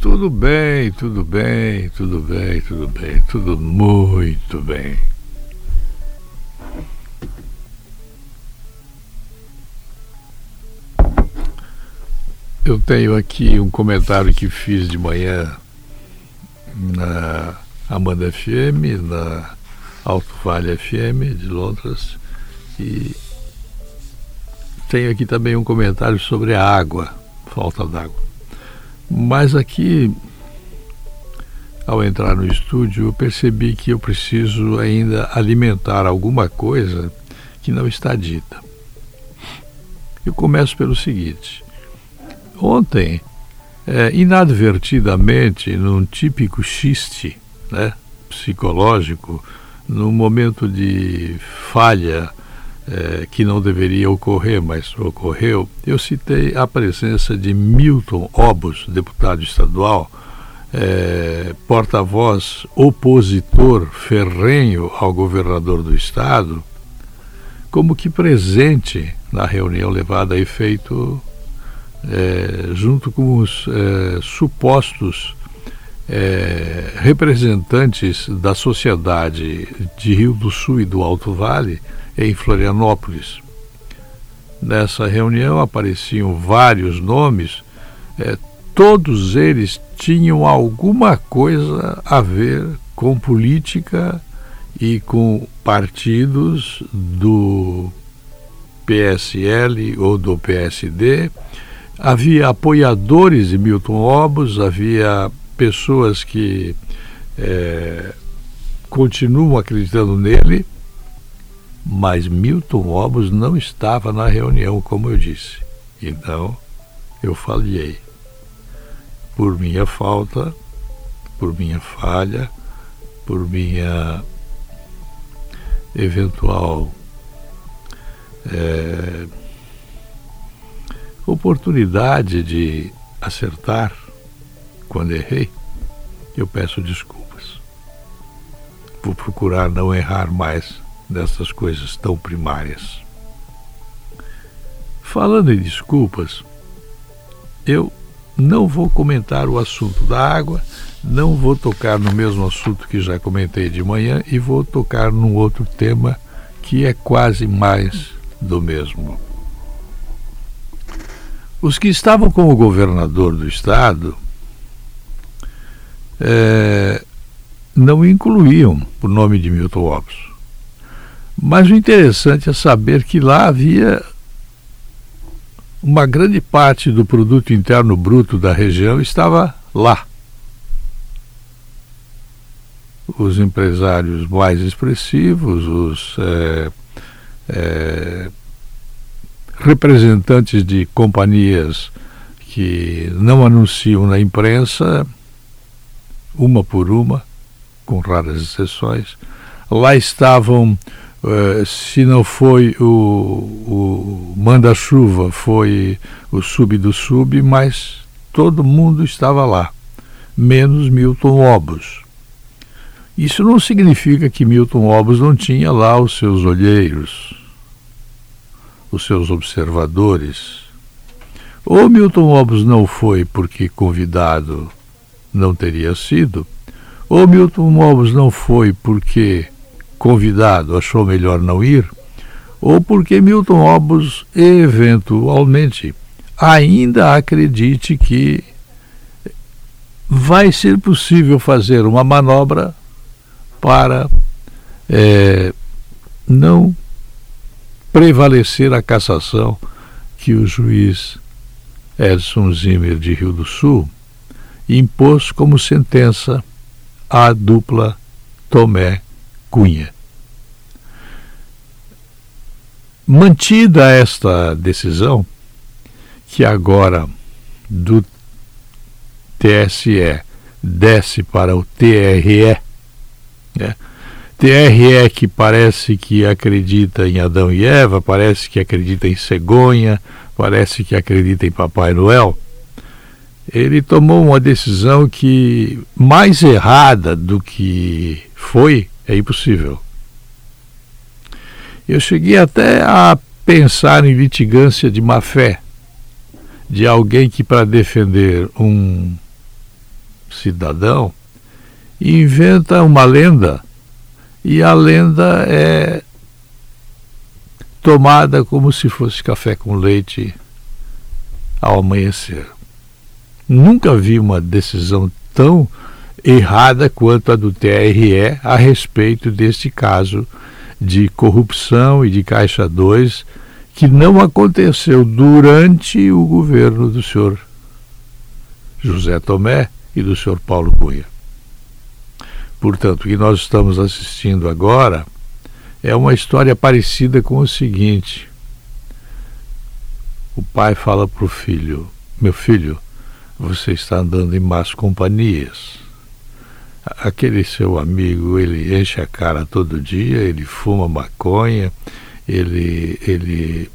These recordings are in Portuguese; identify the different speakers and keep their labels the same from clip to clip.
Speaker 1: Tudo bem, tudo bem, tudo bem, tudo bem, tudo muito bem. Eu tenho aqui um comentário que fiz de manhã na Amanda FM, na Alto Vale FM de Londres e tenho aqui também um comentário sobre a água, falta d'água. Mas aqui, ao entrar no estúdio, eu percebi que eu preciso ainda alimentar alguma coisa que não está dita. Eu começo pelo seguinte: ontem, é, inadvertidamente, num típico xiste né, psicológico, num momento de falha é, que não deveria ocorrer, mas ocorreu, eu citei a presença de Milton Obos, deputado estadual, é, porta-voz opositor ferrenho ao governador do estado, como que presente na reunião levada a efeito é, junto com os é, supostos é, representantes da sociedade de Rio do Sul e do Alto Vale em Florianópolis. Nessa reunião apareciam vários nomes, é, todos eles tinham alguma coisa a ver com política e com partidos do PSL ou do PSD. Havia apoiadores de Milton Obos, havia pessoas que é, continuam acreditando nele, mas Milton Obos não estava na reunião, como eu disse. Então, eu falhei. Por minha falta, por minha falha, por minha eventual é, oportunidade de acertar quando errei, eu peço desculpas. Vou procurar não errar mais dessas coisas tão primárias. Falando em desculpas, eu não vou comentar o assunto da água, não vou tocar no mesmo assunto que já comentei de manhã e vou tocar num outro tema que é quase mais do mesmo. Os que estavam com o governador do estado é, não incluíam o nome de Milton Opus. Mas o interessante é saber que lá havia uma grande parte do produto interno bruto da região estava lá. Os empresários mais expressivos, os é, é, representantes de companhias que não anunciam na imprensa, uma por uma, com raras exceções, lá estavam Uh, se não foi o, o manda-chuva, foi o sub do sub, mas todo mundo estava lá, menos Milton Obos. Isso não significa que Milton Obos não tinha lá os seus olheiros, os seus observadores. Ou Milton Obos não foi porque convidado não teria sido, ou Milton Obos não foi porque convidado achou melhor não ir, ou porque Milton Obos eventualmente ainda acredite que vai ser possível fazer uma manobra para é, não prevalecer a cassação que o juiz Edson Zimmer de Rio do Sul impôs como sentença à dupla Tomé Cunha. Mantida esta decisão, que agora do TSE desce para o TRE, né? TRE que parece que acredita em Adão e Eva, parece que acredita em cegonha, parece que acredita em Papai Noel. Ele tomou uma decisão que mais errada do que foi é impossível. Eu cheguei até a pensar em litigância de má fé. de alguém que, para defender um cidadão, inventa uma lenda e a lenda é tomada como se fosse café com leite ao amanhecer. Nunca vi uma decisão tão errada quanto a do TRE a respeito deste caso de corrupção e de Caixa 2 que não aconteceu durante o governo do senhor José Tomé e do senhor Paulo Cunha. Portanto, o que nós estamos assistindo agora é uma história parecida com o seguinte: o pai fala para o filho, meu filho, você está andando em más companhias. Aquele seu amigo, ele enche a cara todo dia, ele fuma maconha, ele, ele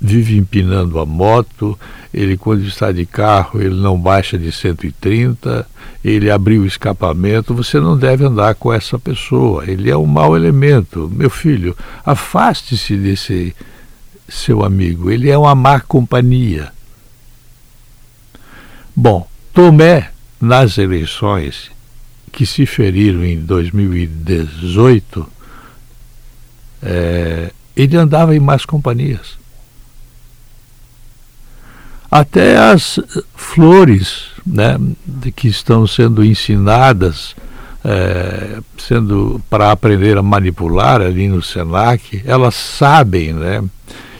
Speaker 1: vive empinando a moto, ele quando está de carro, ele não baixa de 130, ele abriu o escapamento, você não deve andar com essa pessoa, ele é um mau elemento. Meu filho, afaste-se desse seu amigo, ele é uma má companhia. Bom, Tomé, nas eleições que se feriram em 2018, é, ele andava em más companhias. Até as flores né, que estão sendo ensinadas, é, sendo para aprender a manipular ali no Senac, elas sabem né,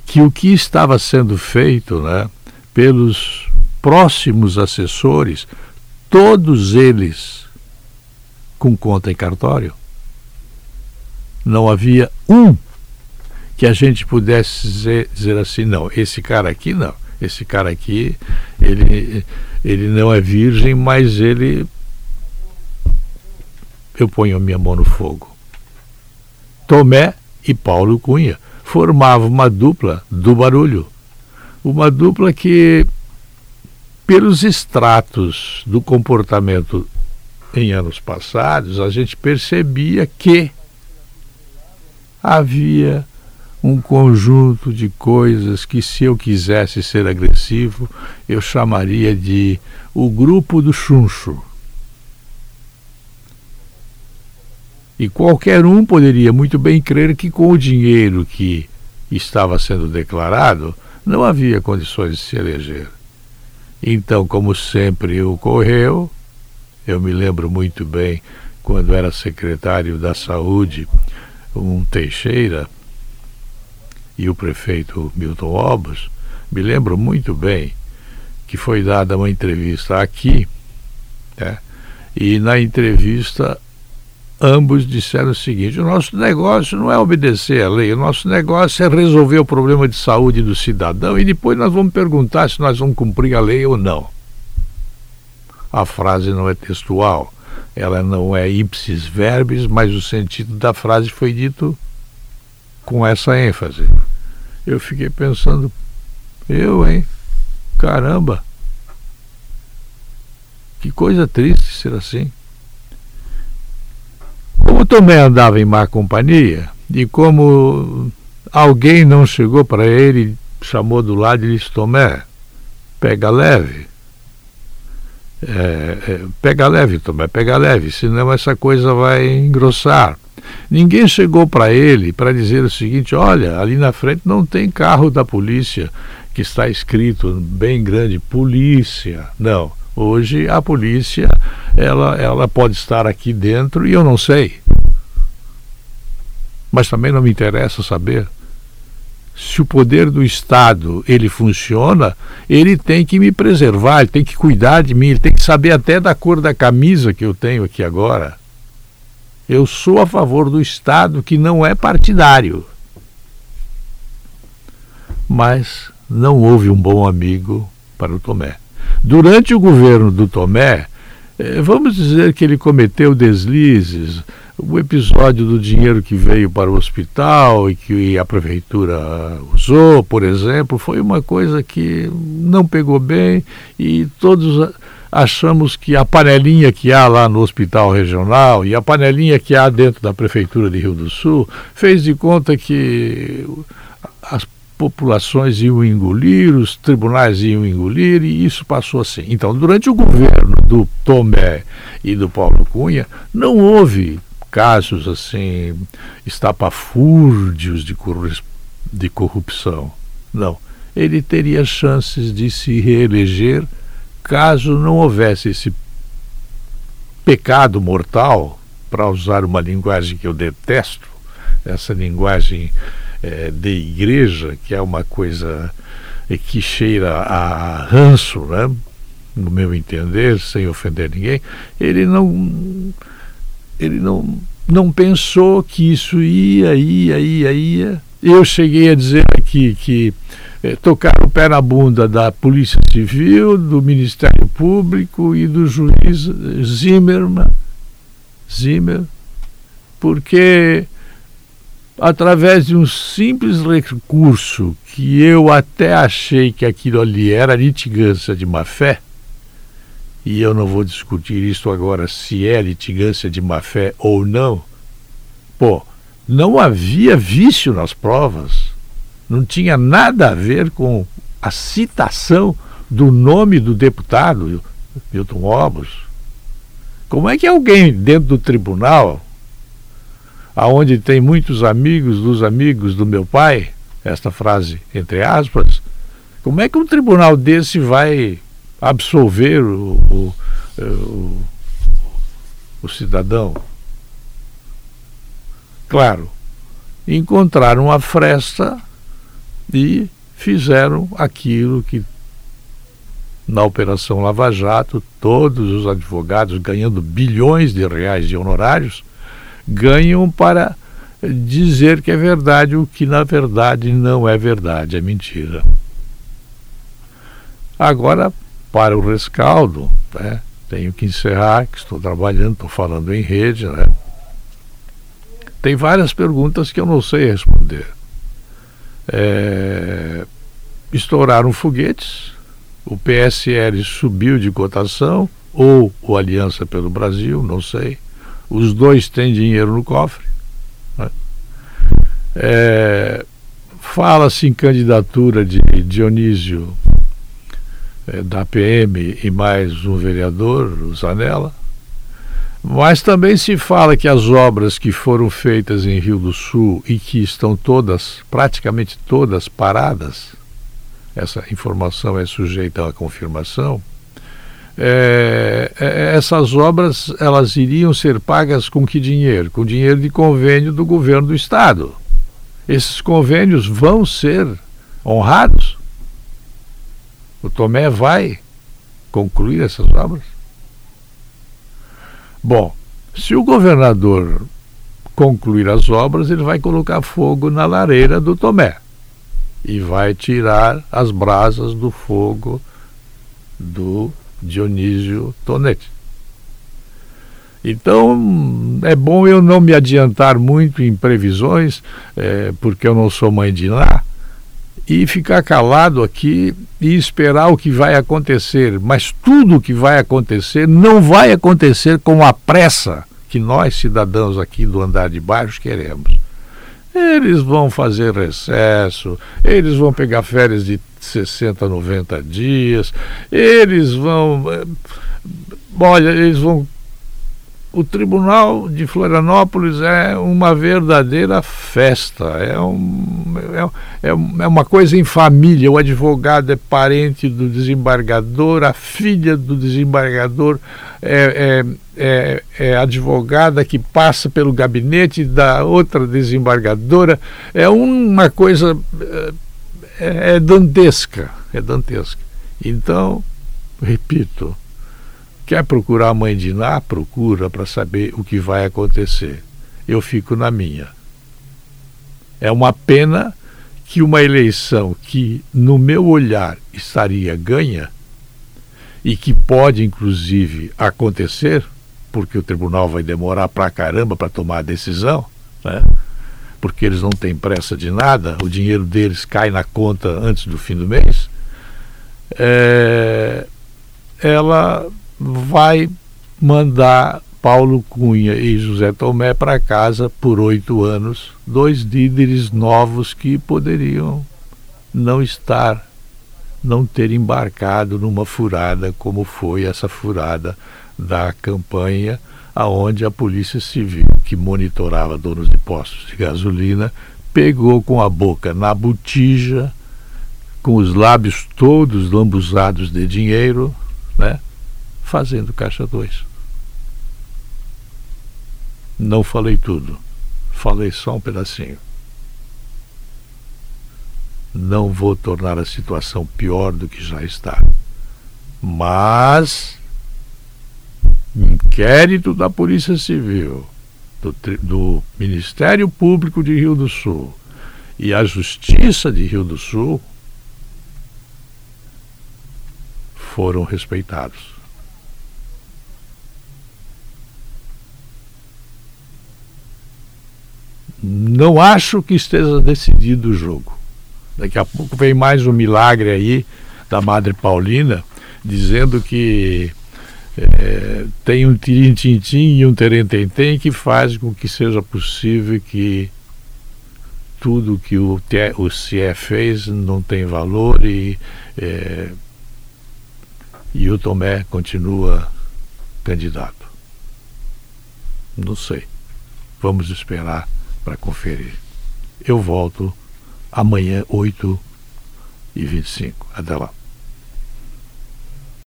Speaker 1: que o que estava sendo feito né, pelos próximos assessores, todos eles com conta em cartório, não havia um que a gente pudesse dizer, dizer assim, não, esse cara aqui não, esse cara aqui, ele, ele não é virgem, mas ele eu ponho a minha mão no fogo. Tomé e Paulo Cunha formavam uma dupla do barulho. Uma dupla que, pelos extratos do comportamento em anos passados, a gente percebia que havia um conjunto de coisas que, se eu quisesse ser agressivo, eu chamaria de o grupo do chuncho. E qualquer um poderia muito bem crer que, com o dinheiro que estava sendo declarado, não havia condições de se eleger. Então, como sempre ocorreu, eu me lembro muito bem quando era secretário da Saúde um Teixeira e o prefeito Milton Obas, me lembro muito bem que foi dada uma entrevista aqui, né? e na entrevista ambos disseram o seguinte: o nosso negócio não é obedecer à lei, o nosso negócio é resolver o problema de saúde do cidadão e depois nós vamos perguntar se nós vamos cumprir a lei ou não. A frase não é textual, ela não é ipsis verbis, mas o sentido da frase foi dito com essa ênfase. Eu fiquei pensando, eu, hein? Caramba! Que coisa triste ser assim. Como também andava em má companhia, e como alguém não chegou para ele, chamou do lado e disse: Tomé, pega leve. É, é, pega leve, Tomé, pega leve, senão essa coisa vai engrossar. Ninguém chegou para ele para dizer o seguinte: olha, ali na frente não tem carro da polícia que está escrito bem grande polícia. Não. Hoje a polícia ela, ela pode estar aqui dentro e eu não sei. Mas também não me interessa saber se o poder do Estado ele funciona, ele tem que me preservar, ele tem que cuidar de mim, ele tem que saber até da cor da camisa que eu tenho aqui agora. Eu sou a favor do Estado que não é partidário. Mas não houve um bom amigo para o Tomé. Durante o governo do Tomé, eh, vamos dizer que ele cometeu deslizes, o episódio do dinheiro que veio para o hospital e que a prefeitura usou, por exemplo, foi uma coisa que não pegou bem e todos achamos que a panelinha que há lá no hospital regional e a panelinha que há dentro da prefeitura de Rio do Sul fez de conta que as populações iam engolir, os tribunais iam engolir, e isso passou assim. Então, durante o governo do Tomé e do Paulo Cunha, não houve casos assim, estapafúrdios de, de corrupção. Não. Ele teria chances de se reeleger caso não houvesse esse pecado mortal, para usar uma linguagem que eu detesto, essa linguagem é, de igreja, que é uma coisa que cheira a ranço, né? no meu entender, sem ofender ninguém, ele não ele não, não pensou que isso ia, ia, ia, ia. Eu cheguei a dizer aqui que é, tocar o pé na bunda da Polícia Civil, do Ministério Público e do juiz Zimmermann, Zimmer, porque através de um simples recurso que eu até achei que aquilo ali era litigância de má fé, e eu não vou discutir isso agora se é litigância de má fé ou não, pô, não havia vício nas provas, não tinha nada a ver com a citação do nome do deputado Milton Obos. Como é que alguém dentro do tribunal aonde tem muitos amigos dos amigos do meu pai, esta frase entre aspas, como é que um tribunal desse vai absolver o, o, o, o cidadão? Claro, encontraram a fresta e fizeram aquilo que na Operação Lava Jato, todos os advogados ganhando bilhões de reais de honorários ganham para dizer que é verdade o que na verdade não é verdade, é mentira. Agora, para o rescaldo, né, tenho que encerrar, que estou trabalhando, estou falando em rede, né? Tem várias perguntas que eu não sei responder. É, estouraram foguetes, o PSL subiu de cotação, ou o Aliança pelo Brasil, não sei. Os dois têm dinheiro no cofre. Né? É, Fala-se em candidatura de Dionísio da PM e mais um vereador, o Zanella. Mas também se fala que as obras que foram feitas em Rio do Sul e que estão todas, praticamente todas paradas, essa informação é sujeita à confirmação, é, essas obras elas iriam ser pagas com que dinheiro? Com dinheiro de convênio do governo do estado. Esses convênios vão ser honrados? O Tomé vai concluir essas obras? Bom, se o governador concluir as obras, ele vai colocar fogo na lareira do Tomé e vai tirar as brasas do fogo do Dionísio Tonetti. Então, é bom eu não me adiantar muito em previsões, é, porque eu não sou mãe de lá, e ficar calado aqui e esperar o que vai acontecer. Mas tudo o que vai acontecer não vai acontecer com a pressa que nós, cidadãos aqui do andar de baixo, queremos. Eles vão fazer recesso, eles vão pegar férias de 60, 90 dias, eles vão. Eh, olha, eles vão. O Tribunal de Florianópolis é uma verdadeira festa, é, um, é, é, é uma coisa em família. O advogado é parente do desembargador, a filha do desembargador é, é é, é, advogada que passa pelo gabinete da outra desembargadora. É uma coisa é, é dantesca, é dantesca. Então, repito, quer procurar a mãe de Ná? Procura para saber o que vai acontecer. Eu fico na minha. É uma pena que uma eleição que, no meu olhar, estaria ganha e que pode, inclusive, acontecer, porque o tribunal vai demorar pra caramba para tomar a decisão, né? porque eles não têm pressa de nada, o dinheiro deles cai na conta antes do fim do mês, é, ela vai mandar Paulo Cunha e José Tomé para casa por oito anos, dois líderes novos que poderiam não estar, não ter embarcado numa furada como foi essa furada da campanha, aonde a Polícia Civil, que monitorava donos de postos de gasolina, pegou com a boca na botija, com os lábios todos lambuzados de dinheiro, né, fazendo caixa 2. Não falei tudo, falei só um pedacinho. Não vou tornar a situação pior do que já está. Mas inquérito da Polícia Civil, do, do, Ministério Público de Rio do Sul e a Justiça de Rio do Sul foram respeitados. Não acho que esteja decidido o jogo. Daqui a pouco vem mais um milagre aí da Madre Paulina dizendo que é, tem um tirim-tim-tim e um terem-tem-tem que faz com que seja possível que tudo que o, o CIE fez não tem valor e, é, e o Tomé continua candidato. Não sei. Vamos esperar para conferir. Eu volto amanhã, 8 e 25. Até lá.